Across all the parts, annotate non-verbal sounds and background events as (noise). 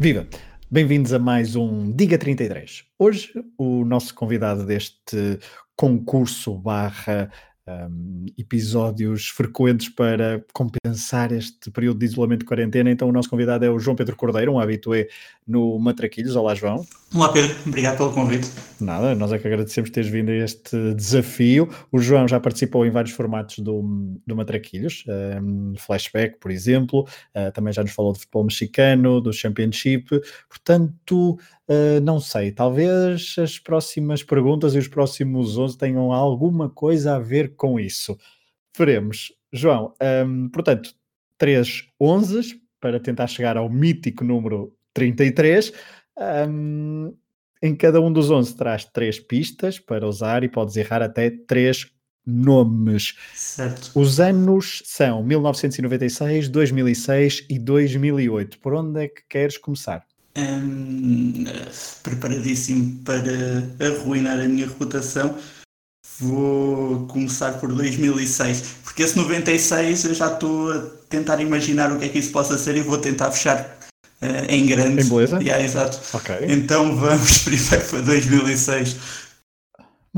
Viva! Bem-vindos a mais um Diga 33. Hoje o nosso convidado deste concurso barra um, episódios frequentes para compensar este período de isolamento de quarentena. Então, o nosso convidado é o João Pedro Cordeiro, um habitué no Matraquilhos. Olá, João. Olá, Pedro. Obrigado pelo convite. Nada, nós é que agradecemos teres vindo a este desafio. O João já participou em vários formatos do, do Matraquilhos, um, flashback, por exemplo, uh, também já nos falou de futebol mexicano, do Championship. Portanto, Uh, não sei, talvez as próximas perguntas e os próximos 11 tenham alguma coisa a ver com isso. Veremos. João, um, portanto, 3 11 para tentar chegar ao mítico número 33. Um, em cada um dos 11 traz três pistas para usar e podes errar até três nomes. Certo. Os anos são 1996, 2006 e 2008. Por onde é que queres começar? Um, preparadíssimo para arruinar a minha reputação. Vou começar por 2006, porque esse 96 eu já estou a tentar imaginar o que é que isso possa ser e vou tentar fechar uh, em grande. Em beleza? Yeah, exato. Ok. Então vamos (laughs) primeiro para 2006.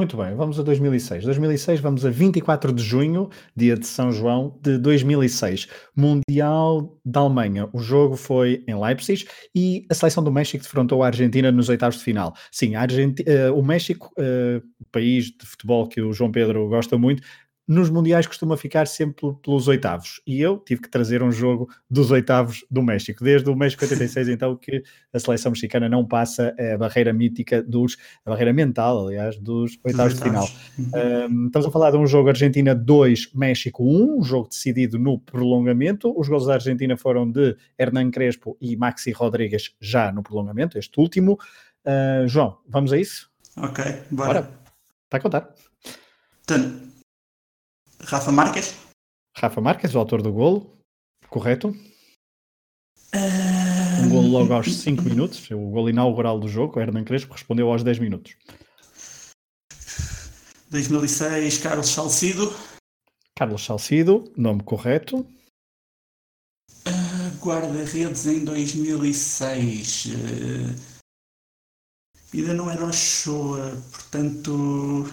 Muito bem, vamos a 2006. 2006, vamos a 24 de junho, dia de São João de 2006. Mundial da Alemanha. O jogo foi em Leipzig e a seleção do México defrontou a Argentina nos oitavos de final. Sim, uh, o México, uh, o país de futebol que o João Pedro gosta muito, nos mundiais costuma ficar sempre pelos oitavos. E eu tive que trazer um jogo dos oitavos do México. Desde o México 86, (laughs) então, que a seleção mexicana não passa a barreira mítica dos, a barreira mental, aliás, dos oitavos de final. Um, estamos a falar de um jogo Argentina 2, México 1, um jogo decidido no prolongamento. Os gols da Argentina foram de Hernán Crespo e Maxi Rodrigues já no prolongamento, este último. Uh, João, vamos a isso? Ok, bora. bora. Está a contar. Então, Rafa Marques? Rafa Marques, o autor do golo, correto? Uh... Um golo logo aos 5 minutos, o golo inaugural do jogo, o Hernan Crespo respondeu aos 10 minutos. 2006, Carlos Salcido. Carlos Salcido, nome correto. Uh, Guarda-redes em 2006. Uh, ainda não era Ochoa, portanto.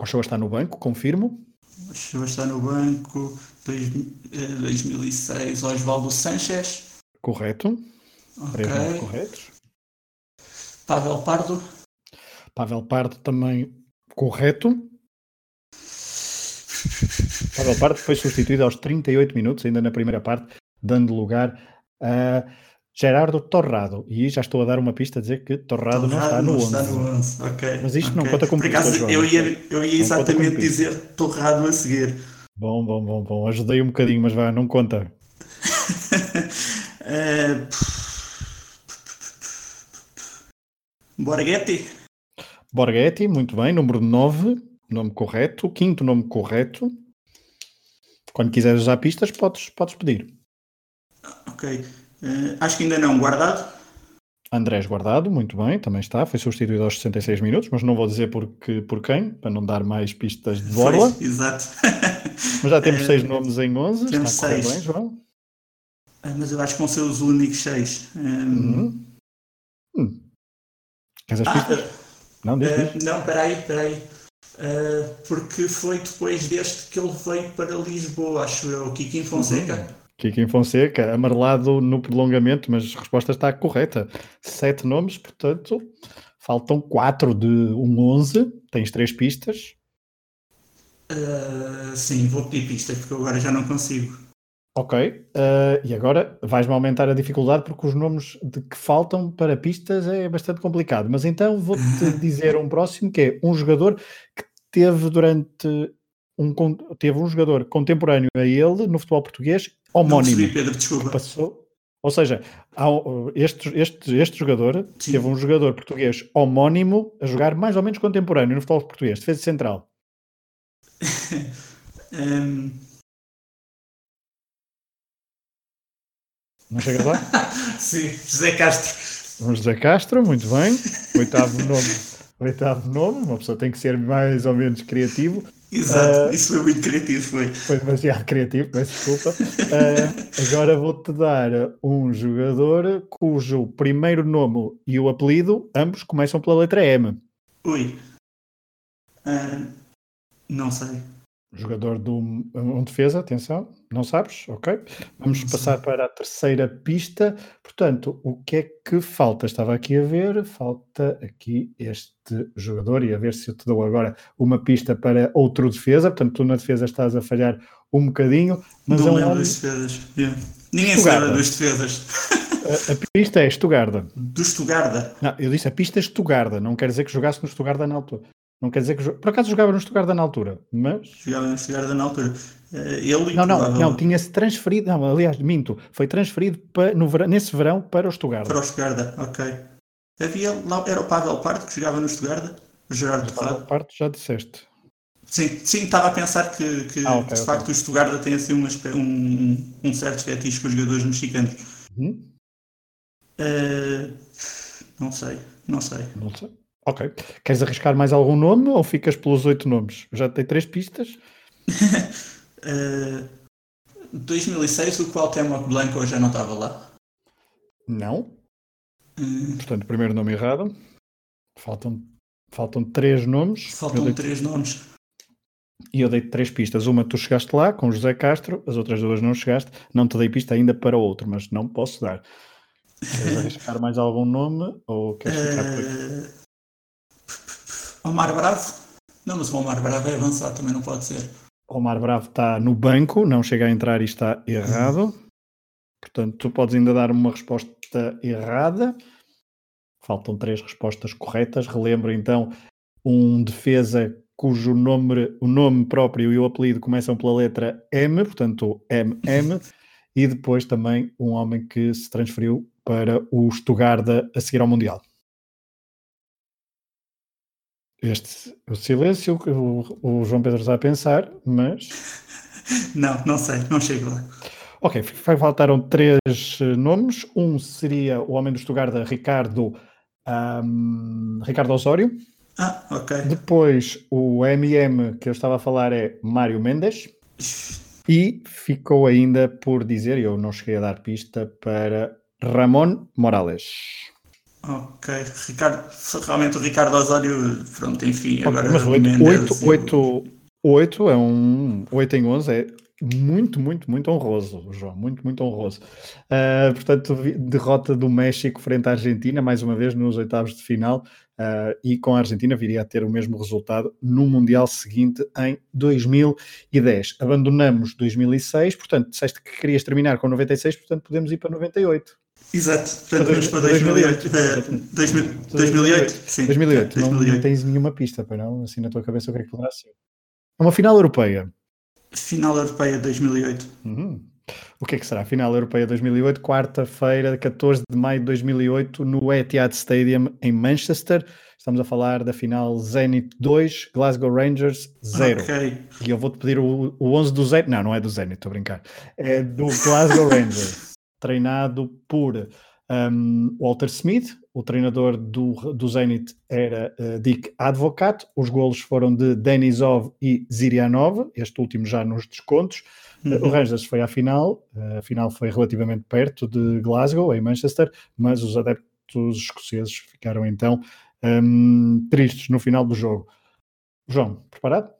Ochoa está no banco, confirmo. Ochoa está no banco. Dois, 2006, eh, Osvaldo Sanchez. Correto. Ok. corretos. Pavel Pardo. Pavel Pardo também correto. Pavel Pardo foi substituído aos 38 minutos, ainda na primeira parte, dando lugar a Gerardo Torrado. E já estou a dar uma pista a dizer que Torrado, Torrado não está no 11. Está no 11. Okay. Mas isto okay. não conta como Por acaso, eu ia, eu ia exatamente dizer Torrado a seguir. Bom, bom, bom, bom. Ajudei um bocadinho, mas vá, não conta. uh... (laughs) Borghetti. Borghetti, muito bem. Número 9, nome correto. Quinto nome correto. Quando quiseres usar pistas, podes, podes pedir. Ok. Uh, acho que ainda não. Guardado? Andrés Guardado, muito bem, também está. Foi substituído aos 66 minutos, mas não vou dizer por, que, por quem, para não dar mais pistas de borla. Foi, exato. (laughs) Mas já temos uh, seis nomes em 11. Temos está seis. Bem, João? Uh, mas eu acho que vão ser os únicos seis. Um... Uhum. Hum. Queres as pistas? Ah, não, diz, diz. Não, peraí, peraí. porque foi depois deste que ele veio para Lisboa, acho eu, Kiki Fonseca. Kiki Fonseca, amarelado no prolongamento, mas a resposta está correta. Sete nomes, portanto, faltam quatro de um 11. Tens três pistas. Uh, sim, vou pedir pistas, porque agora já não consigo. Ok, uh, e agora vais-me aumentar a dificuldade porque os nomes de que faltam para pistas é bastante complicado. Mas então vou-te (laughs) dizer um próximo que é um jogador que teve durante um, teve um jogador contemporâneo a ele no futebol português homónimo. Não Pedro, desculpa. Passou, ou seja, este, este, este jogador Sim. teve um jogador português homónimo a jogar mais ou menos contemporâneo no futebol português, defesa central. (laughs) um... Não chega lá? (laughs) Sim, José Castro. José Castro, muito bem. Oitavo nome (laughs) oitavo nome, uma pessoa tem que ser mais ou menos criativo. Exato, uh, isso foi muito criativo, foi. Foi demasiado criativo, peço desculpa. Uh, agora vou-te dar um jogador cujo primeiro nome e o apelido, ambos começam pela letra M. Ui. Uh, não sei. Jogador do um defesa, atenção, não sabes? Ok. Vamos passar para a terceira pista. Portanto, o que é que falta? Estava aqui a ver, falta aqui este jogador e a ver se eu te dou agora uma pista para outro defesa. Portanto, tu na defesa estás a falhar um bocadinho. Mas não é um lembro das defesas. Yeah. Ninguém sabe das defesas. A, a, pista é Estugarda. Do Estugarda? Não, eu disse a pista é Estugarda, não quer dizer que jogasse no Estugarda na altura. Não quer dizer que. Por acaso jogava no Stuttgart na altura, mas. Jogava no Stuttgart na altura. Eh, ele não, não, não, tinha-se transferido. Não, aliás, minto. Foi transferido para, no nesse verão para o Stuttgart. Para o Stuttgart, ok. Havia lá, era o Pavel Parto que jogava no Stuttgart, o Gerardo Pavel Parto, já disseste. Sim, sim, estava a pensar que, que ah, okay, de facto okay. o Stuttgart tem assim um, um, um certo fetiche com os jogadores mexicanos. Uhum. Uh, não sei, não sei. Não sei. Ok. Queres arriscar mais algum nome ou ficas pelos oito nomes? Já tem três pistas. (laughs) uh, 2006, o Cuauhtémoc Blanco já não estava lá? Não. Uh... Portanto, primeiro nome errado. Faltam, faltam três nomes. Faltam dei... três nomes. E eu dei três pistas. Uma tu chegaste lá com José Castro, as outras duas não chegaste. Não te dei pista ainda para outro, mas não posso dar. Queres (laughs) arriscar mais algum nome ou queres ficar por aqui? Omar Bravo? Não, mas o Omar Bravo é avançado, também não pode ser. Omar Bravo está no banco, não chega a entrar e está errado. Portanto, tu podes ainda dar uma resposta errada. Faltam três respostas corretas. Relembro então um defesa cujo nome, o nome próprio e o apelido começam pela letra M, portanto MM, (laughs) e depois também um homem que se transferiu para o Stuttgart a seguir ao Mundial. Este, o silêncio que o, o, João Pedro está a pensar, mas. (laughs) Não, não sei, não chego lá. Ok, faltaram três eh, nomes. Um seria o homem do Stuttgart, Ricardo, um, Ricardo Osório. Ah, ok. Depois o MM que eu estava a falar é Mário Mendes. E ficou ainda por dizer, eu não cheguei a dar pista, para Ramon Morales. Ok, Ricardo, realmente o Ricardo Osório, pronto, enfim, agora. Mas 8, 8, 8, 8 é um 8 em 11 é muito, muito, muito honroso, João, muito, muito honroso. Uh, portanto, derrota do México frente à Argentina, mais uma vez nos oitavos de final, uh, e com a Argentina viria a ter o mesmo resultado no Mundial seguinte em 2010. Abandonamos 2006, portanto, disseste que querias terminar com 96, portanto, podemos ir para 98. Exato, portanto vamos para 2008. 2008, 2008, sim. 2008, não, não tens nenhuma pista, para não? Assim na tua cabeça o que é que poderá ser? Uma final europeia. Final europeia 2008. Uhum. O que é que será? Final europeia 2008, quarta-feira, 14 de maio de 2008, no Etihad Stadium em Manchester. Estamos a falar da final Zenit 2, Glasgow Rangers 0. Okay. E eu vou-te pedir o, o 11 do Zenit. Não, não é do Zenit, estou a brincar. É do Glasgow (laughs) Rangers treinado por um, Walter Smith, o treinador do, do Zenit era uh, Dick Advocat, os golos foram de Denisov e Zirianov, este último já nos descontos. Uhum. Uh, o Rangers foi à final, uh, a final foi relativamente perto de Glasgow, em Manchester, mas os adeptos escoceses ficaram então um, tristes no final do jogo. João, preparado?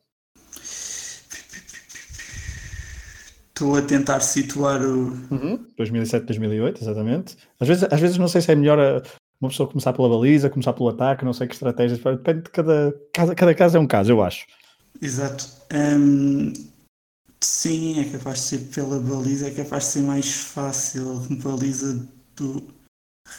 Estou a tentar situar o. Uhum. 2007, 2008, exatamente. Às vezes, às vezes não sei se é melhor a, uma pessoa começar pela baliza, começar pelo ataque, não sei que estratégias. Depende de cada, cada, cada caso é um caso, eu acho. Exato. Um, sim, é capaz de ser pela baliza, é capaz de ser mais fácil. Baliza do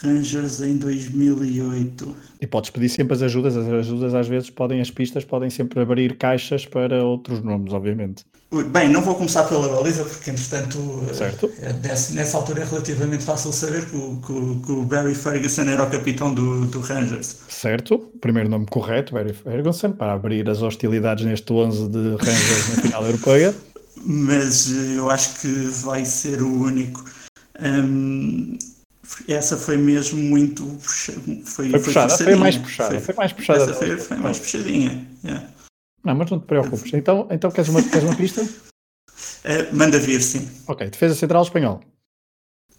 Rangers em 2008. E podes pedir sempre as ajudas, as ajudas às vezes podem, as pistas podem sempre abrir caixas para outros nomes, obviamente. Bem, não vou começar pela baliza, porque entretanto, certo. Eh, nessa, nessa altura é relativamente fácil saber que o, que, que o Barry Ferguson era o capitão do, do, Rangers. Certo, primeiro nome correto, Barry Ferguson, para abrir as hostilidades neste 11 de Rangers na final europeia. (laughs) Mas eh, eu acho que vai ser o único. Um, essa foi mesmo muito. Foi, foi, foi puxada, foi mais puxada. Foi, foi mais puxada. Essa foi, foi mais puxadinha. Yeah. Não, mas não te preocupes. Então, então queres, uma, queres uma pista? Uh, (laughs) manda vir, sim. Ok, defesa central espanhol.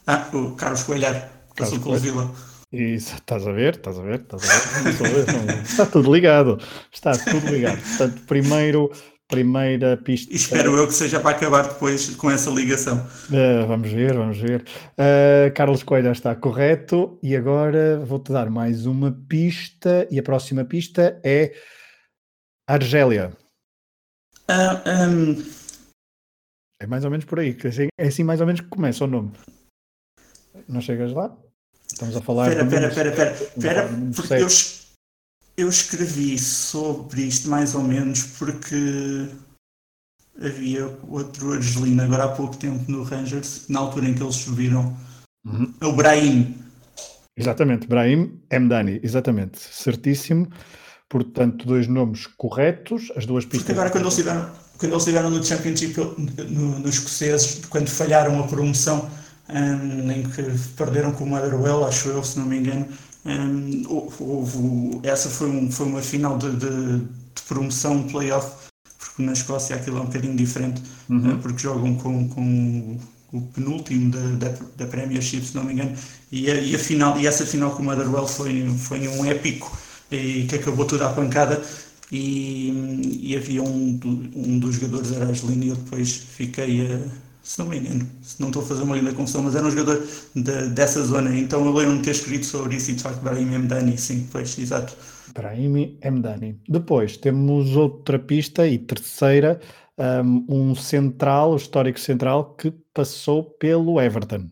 Ah, o Carlos Coelhar, passou pelo Vila. Isso, estás a ver, estás a ver, estás a ver. Está tudo ligado, está tudo ligado. Portanto, primeiro, primeira pista. Espero eu que seja para acabar depois com essa ligação. Uh, vamos ver, vamos ver. Uh, Carlos Coelho está correto e agora vou-te dar mais uma pista e a próxima pista é Argélia. Uh, ah, um... É mais ou menos por aí, assim, é assim mais ou menos que começa o nome. Não chegas lá? Estamos a falar. Espera, espera, espera, espera, eu, escrevi sobre isto mais ou menos porque havia outro argelino agora há pouco tempo no Rangers, na altura em que eles subiram. Uhum. O Brahim. Exatamente, Brahim Mdani, exatamente, certíssimo. Portanto, dois nomes corretos, as duas pistas. Porque agora, quando eles estiveram, quando eles estiveram no Championship, no, nos escoceses, quando falharam a promoção, um, em que perderam com o Motherwell, acho eu, se não me engano, um, houve, essa foi, um, foi uma final de, de, de promoção, playoff, porque na Escócia aquilo é um bocadinho diferente, uhum. uh, porque jogam com, com o penúltimo da, da, da, Premiership, se não me engano, e, a, e, a final, e essa final com o Motherwell foi, foi um épico e que acabou tudo à pancada. E, e havia um, um dos jogadores era Argelino e eu depois fiquei a se não me engano, se não estou a fazer uma linda confusão, mas era um jogador de, dessa zona, então eu lembro-me ter escrito sobre isso e de facto Brahim Mdani, sim, pois, exato. Brahim Mdani. Depois temos outra pista e terceira, um, um central, o histórico central, que passou pelo Everton.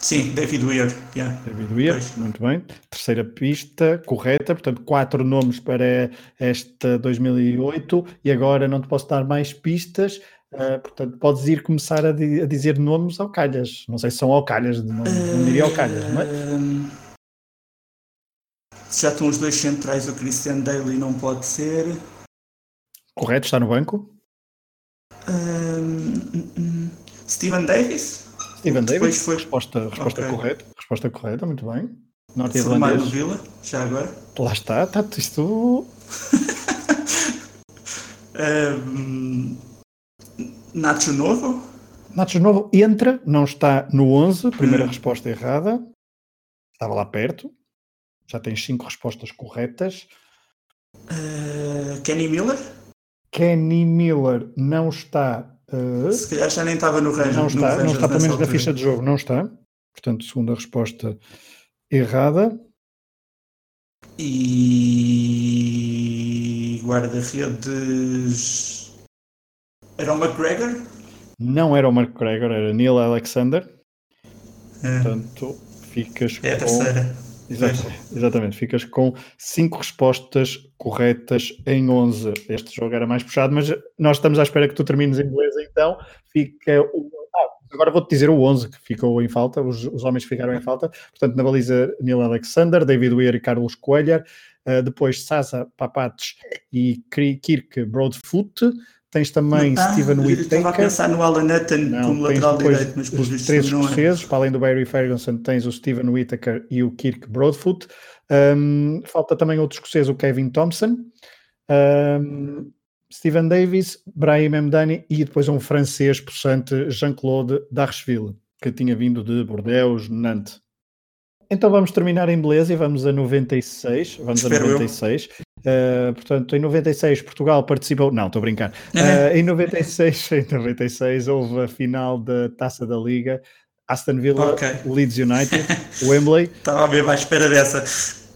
Sim, David Weir. Yeah. David Weir, pois. muito bem. Terceira pista, correta, portanto, quatro nomes para esta 2008 e agora não te posso dar mais pistas, Uh, portanto, podes ir começar a, di a, dizer nomes ao calhas. Não sei se são ao calhas, não, não diria ao calhas, não é? Já estão os dois centrais, o Christian Daly não pode ser. Correto, está no banco. Um, Steven Davis? Steven Davis, foi... resposta, resposta okay. correta. Resposta correta, muito bem. Norte-irlandês. no Vila, já agora. Lá está, está isto. (laughs) um, Nacho Novo? Nacho Novo entra, não está no 11, primeira hum. resposta errada. Estava lá perto. Já tens cinco respostas corretas. Uh, Kenny Miller? Kenny Miller não está. Uh, Se calhar já nem estava no range. Não está, não está pelo menos na ficha de jogo, não está. Portanto, segunda resposta errada. E guarda-redes era o McGregor? Não era o McGregor, era Neil Alexander. É. Portanto, ficas é a terceira. Exatamente, exatamente, ficas com 5 respostas corretas em 11. Este jogo era mais puxado, mas nós estamos à espera que tu termines em beleza, então fica o. Ah, agora vou-te dizer o 11 que ficou em falta, os, os homens ficaram em falta. Portanto, na baliza Neil Alexander, David Weir e Carlos Coelho. Uh, depois Sasa Papates e Kirk Broadfoot. Tens também ah, Steven Whittaker. Estava a pensar no Alan Hutton não, como lateral direito, mas os três é. escoceses, é. para além do Barry Ferguson, tens o Steven Whittaker e o Kirk Broadfoot. Um, falta também outro escocês, o Kevin Thompson. Um, Steven Davis, Brahim Mdani e depois um francês possante, Jean-Claude Darcheville, que tinha vindo de Bordeaux, Nantes. Então vamos terminar em beleza e vamos a 96. Vamos Espero a 96. Uh, portanto, em 96 Portugal participou. Não, estou a brincar. Uh, em, 96, (laughs) em 96 houve a final da Taça da Liga. Aston Villa, okay. Leeds United, (laughs) Wembley. Estava bem à espera dessa.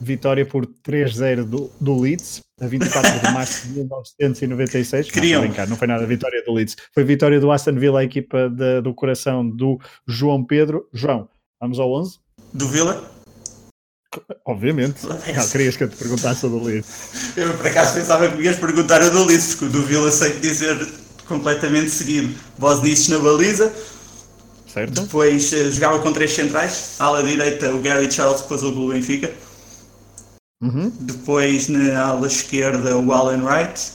Vitória por 3-0 do, do Leeds, a 24 de março de 1996. Queriam. Não, brincar, não foi nada a vitória do Leeds. Foi vitória do Aston Villa, a equipa de, do coração do João Pedro. João, vamos ao 11? Do Vila? Obviamente. Não, querias que eu te perguntasse o do. Eu por acaso pensava que me ias perguntar o do porque o do Vila sei dizer completamente seguido. Bosniches na baliza. Certo. Depois uh, jogava com três centrais. Ala direita o Gary Charles, que passou pelo Benfica. Uhum. Depois na ala esquerda o Alan Wright.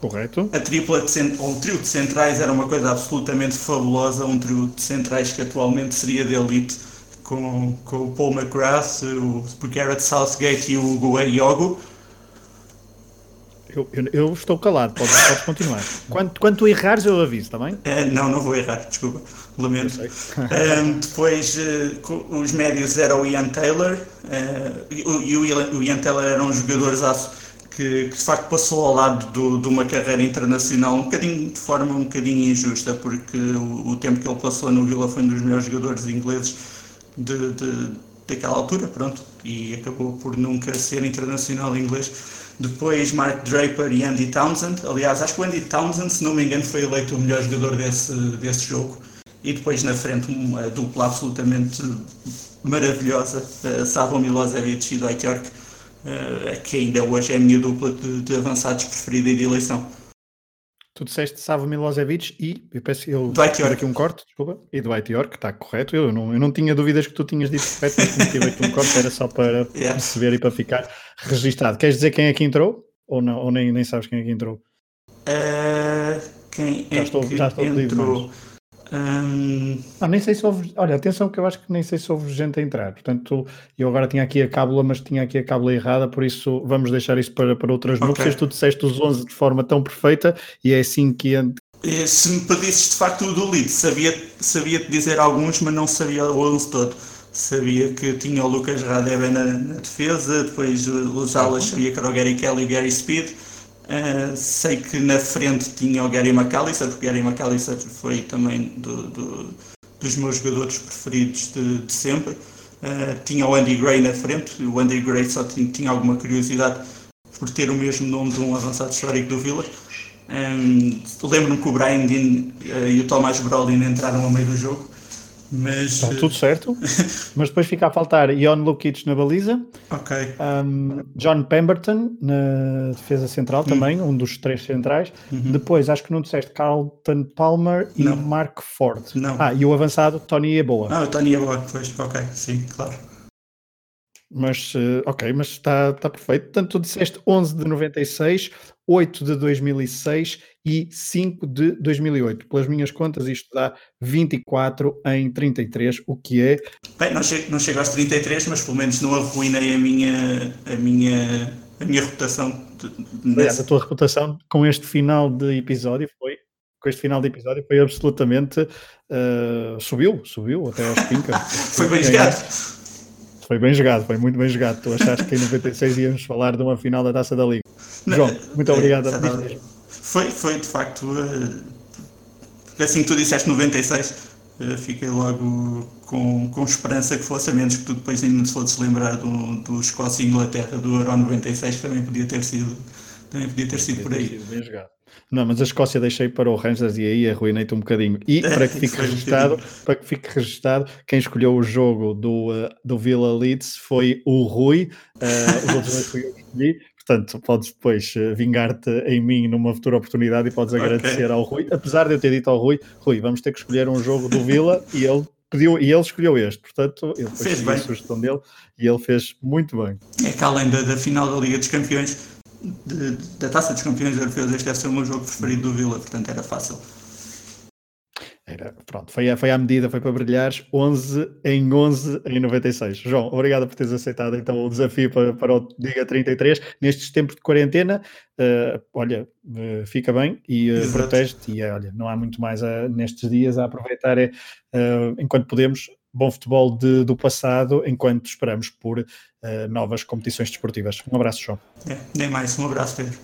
Correto. A tripla de cent... ou um trio de centrais era uma coisa absolutamente fabulosa, um trio de centrais que atualmente seria de elite com, com o Paul McGrath, o Garrett Southgate e o Gue Yogo. Eu, eu, eu, estou calado, podes, podes continuar. Quando, quando tu errares, eu aviso, está bem? É, não, não vou errar, desculpa, lamento. um, (laughs) depois, uh, os médios eram o Ian Taylor, uh, e o, o, Ian Taylor era um jogador que, que, de facto passou ao lado do, de uma carreira internacional um bocadinho, de forma um bocadinho injusta, porque o, o tempo que ele passou no Vila foi um dos melhores jogadores ingleses de, de, daquela altura, pronto, e acabou por nunca ser internacional inglês. Depois Mark Draper e Andy Townsend. Aliás, acho que o Andy Townsend, se não me engano, foi eleito o melhor jogador desse, desse jogo. E depois na frente uma dupla absolutamente maravilhosa, uh, Savo Milosevic e Dwight York, uh, que ainda hoje é a minha dupla de, de avançados preferida e de eleição. Tu disseste Savo Milosevic e, eu peço, eu Dwight York. aqui um corte, desculpa, e Dwight York, está correto, eu não, eu não tinha dúvidas que tu tinhas dito correto, mas tive aqui um corte, era só para (laughs) yeah. perceber e para ficar registado. Queres dizer quem é que entrou? Ou, não, ou nem, nem sabes quem é que entrou? Uh, quem já é estou, que já estou entrou? Um... Ah, nem sei se houve. Olha, atenção que eu acho que nem sei se houve gente a entrar. Portanto, eu agora tinha aqui a cábula, mas tinha aqui a cábula errada, por isso vamos deixar isso para, para outras okay. núpcias. Tu disseste os 11 de forma tão perfeita e é assim que, se me pedisses de facto o do lead, sabia, sabia te dizer alguns, mas não sabia o 11 todo. Sabia que tinha o Lucas Radebe na, na defesa, depois os alas sabia que era o Gary Kelly e o Gary Speed. Uh, sei que na frente tinha o Gary McAllister, porque Gary McAllister foi também do, do, dos meus jogadores preferidos de, de sempre. Uh, tinha o Andy Gray na frente, o Andy Gray só tinha, tinha alguma curiosidade por ter o mesmo nome de um avançado histórico do Villa. Um, Lembro-me que o Brian Dean uh, e o Thomas Brolin entraram ao meio do jogo. Mas, Está tudo certo. (laughs) mas depois fica a faltar Ion Lukic na baliza. Ok. Um, John Pemberton na defesa central hum. também, um dos três centrais. Uhum. Depois, acho que não disseste Carlton Palmer e não. Mark Ford. Não. Ah, e o avançado Tony Eboa. Ah, o Tony Eboa, pois, ok, sim, claro. Mas, uh, ok, mas está, está perfeito. Portanto, tu disseste 11 de 96, 8 de 2006 e 5 de 2008. Pelas minhas contas, isto dá 24 em 33, o que é. Bem, não chego, não chego aos 33, mas pelo menos não arruinei a minha, a minha, a minha reputação. Aliás, a tua reputação com este final de episódio foi. Com este final de episódio foi absolutamente. Uh, subiu, subiu até aos 5. (laughs) foi bem jogado. Foi bem jogado, foi muito bem jogado. Tu achaste que em 96 íamos falar de uma final da taça da Liga. João, muito obrigado. É, foi, foi de facto. Uh, assim que tu disseste 96, uh, fiquei logo com, com esperança que fosse, a menos que tu depois ainda te fosses lembrar do, do Escócia e Inglaterra do Euro 96, que também podia ter sido, também podia ter sido por aí. Bem jogado. Não, mas a Escócia deixei para o Rangers e aí arruinei-te um bocadinho. E (laughs) para que fique registado, para que fique registado, quem escolheu o jogo do, uh, do Villa Leeds foi o Rui. Uh, os outros dois fui eu que escolhi. Portanto, podes depois eh, vingar-te em mim numa futura oportunidade e podes agradecer okay. ao Rui. Apesar de eu ter dito ao Rui, Rui, vamos ter que escolher um jogo do Vila e ele pediu e ele escolheu este. Portanto, ele fez bem. a sugestão dele e ele fez muito bem. É que além da, da final da Liga dos Campeões, de, da Taça dos Campeões Europeus, este deve ser o meu jogo preferido do Vila, portanto era fácil. Era, pronto, foi, foi à medida, foi para brilhares 11 em 11 em 96. João, obrigado por teres aceitado então o desafio para, para o Diga 33 nestes tempos de quarentena. Uh, olha, uh, fica bem e uh, protege-te. E olha, não há muito mais a, nestes dias a aproveitar, é, enquanto podemos, bom futebol de, do passado, enquanto esperamos por novas competições desportivas. Um abraço, João. É, nem mais, um abraço, Pedro.